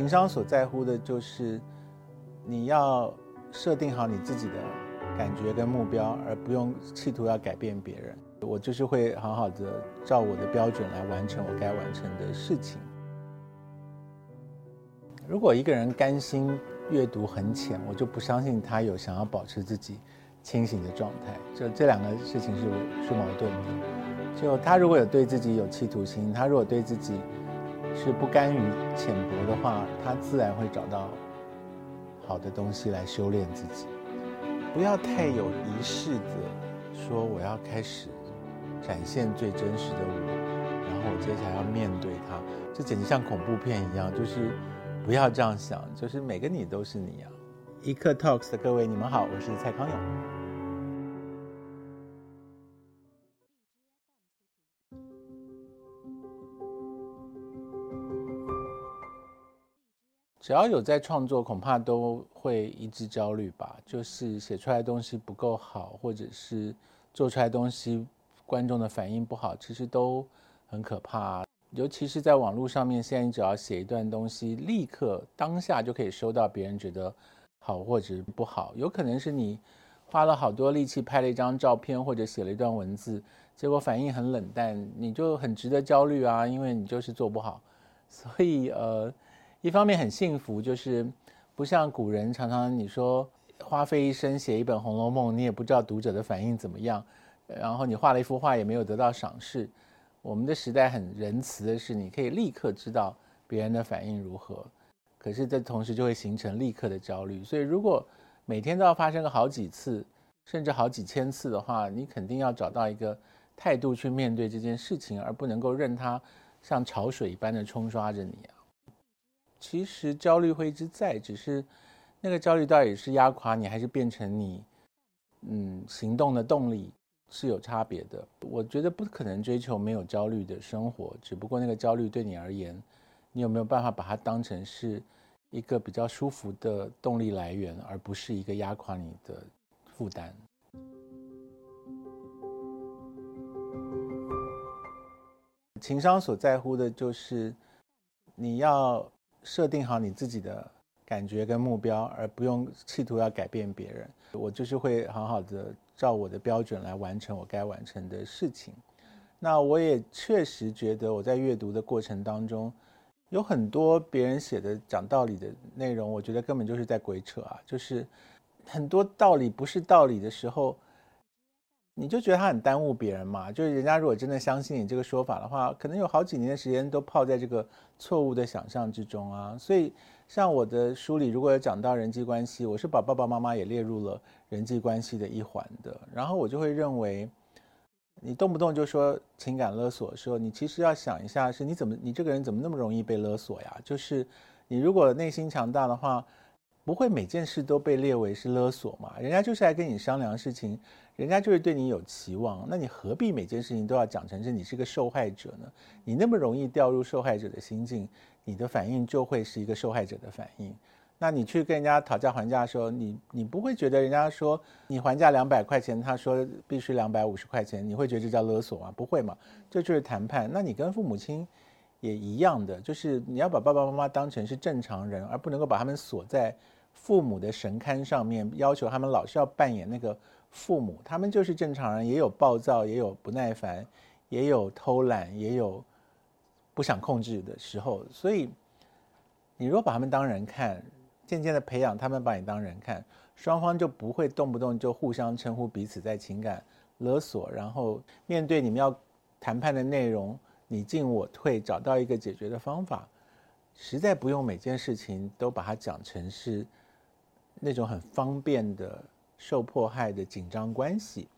情商所在乎的就是你要设定好你自己的感觉跟目标，而不用企图要改变别人。我就是会好好的照我的标准来完成我该完成的事情。如果一个人甘心阅读很浅，我就不相信他有想要保持自己清醒的状态。就这两个事情是是矛盾的。就他如果有对自己有企图心，他如果对自己是不甘于浅薄的话，他自然会找到好的东西来修炼自己。不要太有仪式的说我要开始展现最真实的我，然后我接下来要面对它，这简直像恐怖片一样。就是不要这样想，就是每个你都是你啊。一刻 Talks 的各位，你们好，我是蔡康永。只要有在创作，恐怕都会一直焦虑吧。就是写出来的东西不够好，或者是做出来的东西观众的反应不好，其实都很可怕。尤其是在网络上面，现在你只要写一段东西，立刻当下就可以收到别人觉得好或者不好。有可能是你花了好多力气拍了一张照片，或者写了一段文字，结果反应很冷淡，你就很值得焦虑啊，因为你就是做不好。所以呃。一方面很幸福，就是不像古人常常你说花费一生写一本《红楼梦》，你也不知道读者的反应怎么样，然后你画了一幅画也没有得到赏识。我们的时代很仁慈的是，你可以立刻知道别人的反应如何，可是这同时就会形成立刻的焦虑。所以如果每天都要发生个好几次，甚至好几千次的话，你肯定要找到一个态度去面对这件事情，而不能够任它像潮水一般的冲刷着你啊。其实焦虑会一直在，只是那个焦虑到底是压垮你，还是变成你嗯行动的动力是有差别的。我觉得不可能追求没有焦虑的生活，只不过那个焦虑对你而言，你有没有办法把它当成是一个比较舒服的动力来源，而不是一个压垮你的负担。情商所在乎的就是你要。设定好你自己的感觉跟目标，而不用企图要改变别人。我就是会好好的照我的标准来完成我该完成的事情。那我也确实觉得我在阅读的过程当中，有很多别人写的讲道理的内容，我觉得根本就是在鬼扯啊！就是很多道理不是道理的时候。你就觉得他很耽误别人嘛？就是人家如果真的相信你这个说法的话，可能有好几年的时间都泡在这个错误的想象之中啊。所以，像我的书里如果有讲到人际关系，我是把爸爸妈妈也列入了人际关系的一环的。然后我就会认为，你动不动就说情感勒索的时候，你其实要想一下，是你怎么你这个人怎么那么容易被勒索呀？就是你如果内心强大的话。不会每件事都被列为是勒索嘛？人家就是来跟你商量事情，人家就是对你有期望，那你何必每件事情都要讲成是你是个受害者呢？你那么容易掉入受害者的心境，你的反应就会是一个受害者的反应。那你去跟人家讨价还价的时候，你你不会觉得人家说你还价两百块钱，他说必须两百五十块钱，你会觉得这叫勒索吗？不会嘛，这就是谈判。那你跟父母亲也一样的，就是你要把爸爸妈妈当成是正常人，而不能够把他们锁在。父母的神龛上面要求他们老是要扮演那个父母，他们就是正常人，也有暴躁，也有不耐烦，也有偷懒，也有不想控制的时候。所以，你如果把他们当人看，渐渐的培养他们把你当人看，双方就不会动不动就互相称呼彼此在情感勒索，然后面对你们要谈判的内容，你进我退，找到一个解决的方法。实在不用每件事情都把它讲成是。那种很方便的受迫害的紧张关系，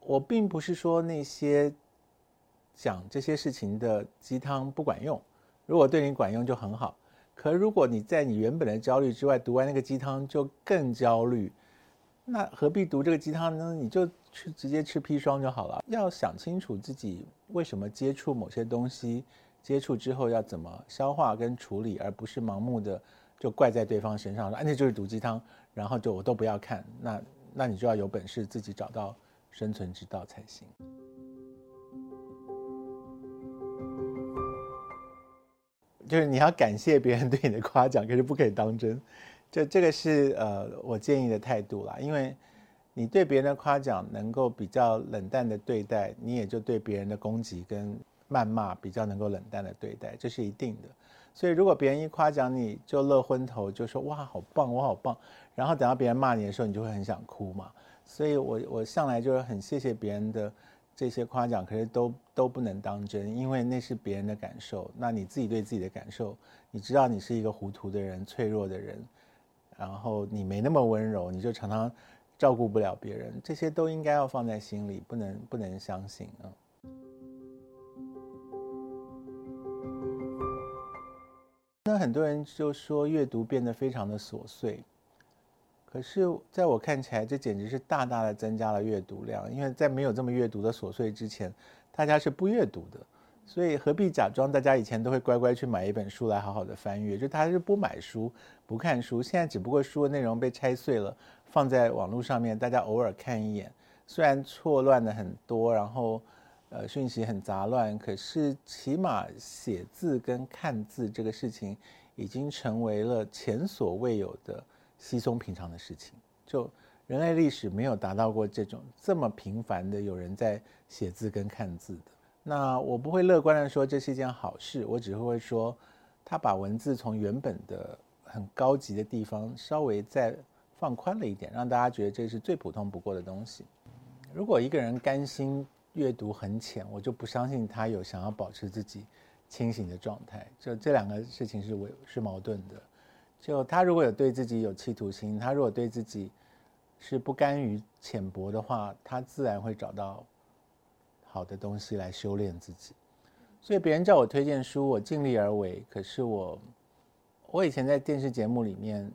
我并不是说那些讲这些事情的鸡汤不管用，如果对你管用就很好。可如果你在你原本的焦虑之外读完那个鸡汤就更焦虑，那何必读这个鸡汤呢？你就去直接吃砒霜就好了。要想清楚自己为什么接触某些东西，接触之后要怎么消化跟处理，而不是盲目的。就怪在对方身上说，哎，那就是毒鸡汤，然后就我都不要看，那那你就要有本事自己找到生存之道才行。就是你要感谢别人对你的夸奖，可是不可以当真。就这个是呃我建议的态度啦，因为你对别人的夸奖能够比较冷淡的对待，你也就对别人的攻击跟谩骂比较能够冷淡的对待，这是一定的。所以如果别人一夸奖你就乐昏头，就说哇好棒，我好棒，然后等到别人骂你的时候，你就会很想哭嘛。所以我我向来就是很谢谢别人的这些夸奖，可是都都不能当真，因为那是别人的感受。那你自己对自己的感受，你知道你是一个糊涂的人、脆弱的人，然后你没那么温柔，你就常常照顾不了别人，这些都应该要放在心里，不能不能相信啊。那很多人就说阅读变得非常的琐碎，可是在我看起来，这简直是大大的增加了阅读量。因为在没有这么阅读的琐碎之前，大家是不阅读的，所以何必假装大家以前都会乖乖去买一本书来好好的翻阅？就他是不买书、不看书，现在只不过书的内容被拆碎了，放在网络上面，大家偶尔看一眼，虽然错乱的很多，然后。呃，讯息很杂乱，可是起码写字跟看字这个事情，已经成为了前所未有的稀松平常的事情。就人类历史没有达到过这种这么频繁的有人在写字跟看字的。那我不会乐观的说这是一件好事，我只会说，他把文字从原本的很高级的地方稍微再放宽了一点，让大家觉得这是最普通不过的东西。如果一个人甘心。阅读很浅，我就不相信他有想要保持自己清醒的状态。就这两个事情是为是矛盾的。就他如果有对自己有企图心，他如果对自己是不甘于浅薄的话，他自然会找到好的东西来修炼自己。所以别人叫我推荐书，我尽力而为。可是我，我以前在电视节目里面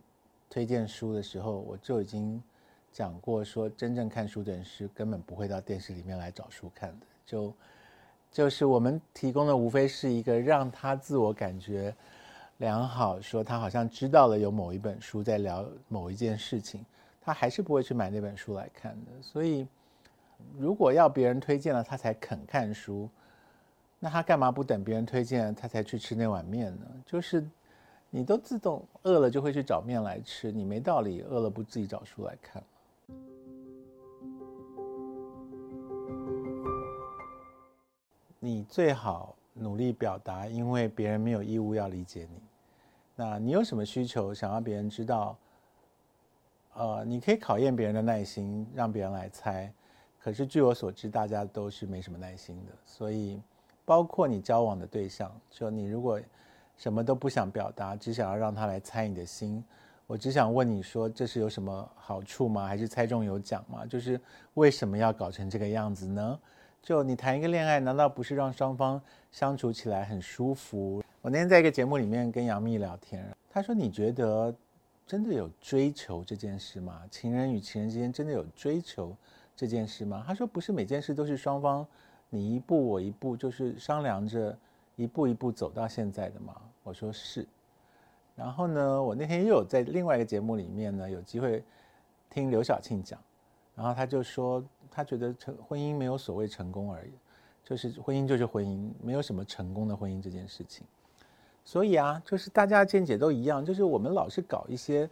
推荐书的时候，我就已经。讲过说，真正看书的人是根本不会到电视里面来找书看的。就就是我们提供的，无非是一个让他自我感觉良好，说他好像知道了有某一本书在聊某一件事情，他还是不会去买那本书来看的。所以，如果要别人推荐了他才肯看书，那他干嘛不等别人推荐他才去吃那碗面呢？就是你都自动饿了就会去找面来吃，你没道理饿了不自己找书来看。你最好努力表达，因为别人没有义务要理解你。那你有什么需求想要别人知道？呃，你可以考验别人的耐心，让别人来猜。可是据我所知，大家都是没什么耐心的。所以，包括你交往的对象，就你如果什么都不想表达，只想要让他来猜你的心，我只想问你说，这是有什么好处吗？还是猜中有奖吗？就是为什么要搞成这个样子呢？就你谈一个恋爱，难道不是让双方相处起来很舒服？我那天在一个节目里面跟杨幂聊天，她说：“你觉得真的有追求这件事吗？情人与情人之间真的有追求这件事吗？”她说：“不是每件事都是双方你一步我一步，就是商量着一步一步走到现在的吗？”我说是。然后呢，我那天又有在另外一个节目里面呢，有机会听刘晓庆讲，然后他就说。他觉得成婚姻没有所谓成功而已，就是婚姻就是婚姻，没有什么成功的婚姻这件事情。所以啊，就是大家见解都一样，就是我们老是搞一些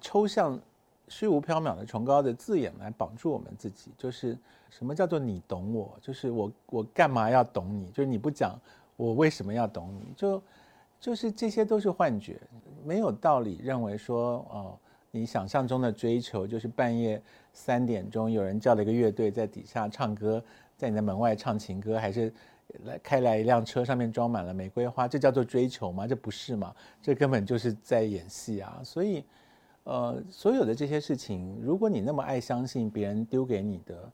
抽象、虚无缥缈的崇高的字眼来绑住我们自己。就是什么叫做你懂我？就是我我干嘛要懂你？就是你不讲，我为什么要懂你？就就是这些都是幻觉，没有道理认为说哦。你想象中的追求就是半夜三点钟有人叫了一个乐队在底下唱歌，在你的门外唱情歌，还是来开来一辆车上面装满了玫瑰花，这叫做追求吗？这不是吗？这根本就是在演戏啊！所以，呃，所有的这些事情，如果你那么爱相信别人丢给你的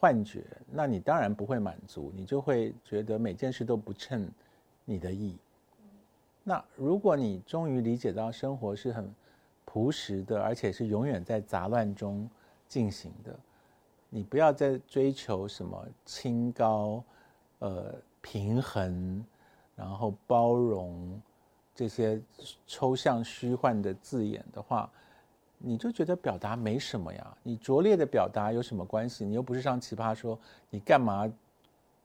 幻觉，那你当然不会满足，你就会觉得每件事都不称你的意。那如果你终于理解到生活是很。朴实的，而且是永远在杂乱中进行的。你不要再追求什么清高、呃平衡，然后包容这些抽象虚幻的字眼的话，你就觉得表达没什么呀。你拙劣的表达有什么关系？你又不是上奇葩说，你干嘛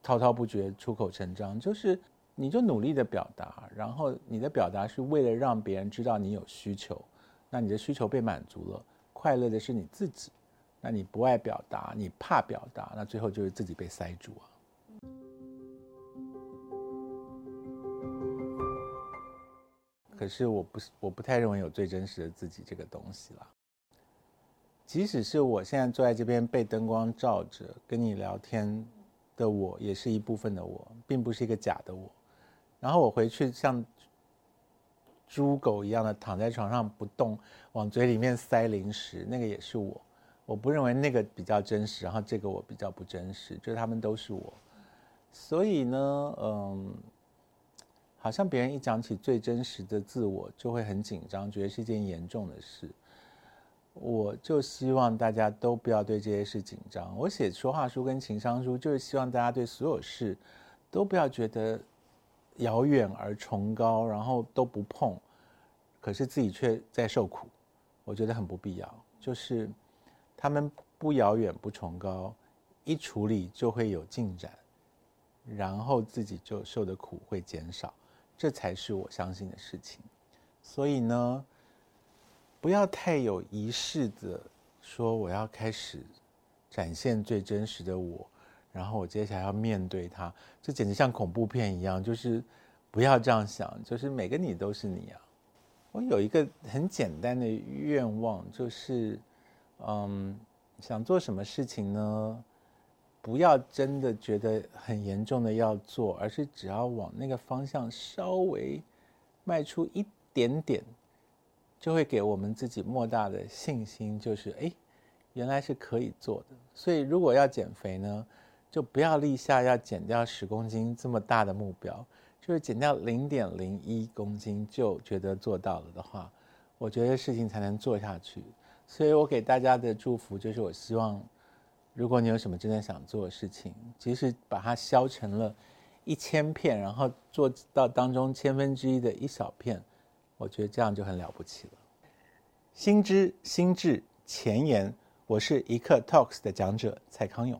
滔滔不绝、出口成章？就是你就努力的表达，然后你的表达是为了让别人知道你有需求，那你的需求被满足了，快乐的是你自己。那你不爱表达，你怕表达，那最后就是自己被塞住啊。可是我不是，我不太认为有最真实的自己这个东西了。即使是我现在坐在这边被灯光照着跟你聊天的我，也是一部分的我，并不是一个假的我。然后我回去像猪狗一样的躺在床上不动，往嘴里面塞零食，那个也是我。我不认为那个比较真实，然后这个我比较不真实，就他们都是我。所以呢，嗯，好像别人一讲起最真实的自我，就会很紧张，觉得是一件严重的事。我就希望大家都不要对这些事紧张。我写说话书跟情商书，就是希望大家对所有事都不要觉得遥远而崇高，然后都不碰，可是自己却在受苦。我觉得很不必要。就是他们不遥远不崇高，一处理就会有进展，然后自己就受的苦会减少，这才是我相信的事情。所以呢。不要太有仪式的说，我要开始展现最真实的我，然后我接下来要面对他，这简直像恐怖片一样。就是不要这样想，就是每个你都是你啊。我有一个很简单的愿望，就是嗯，想做什么事情呢？不要真的觉得很严重的要做，而是只要往那个方向稍微迈出一点点。就会给我们自己莫大的信心，就是哎，原来是可以做的。所以如果要减肥呢，就不要立下要减掉十公斤这么大的目标，就是减掉零点零一公斤就觉得做到了的话，我觉得事情才能做下去。所以我给大家的祝福就是，我希望如果你有什么真的想做的事情，即使把它削成了一千片，然后做到当中千分之一的一小片。我觉得这样就很了不起了。心知心智前沿，我是一刻 Talks 的讲者蔡康永。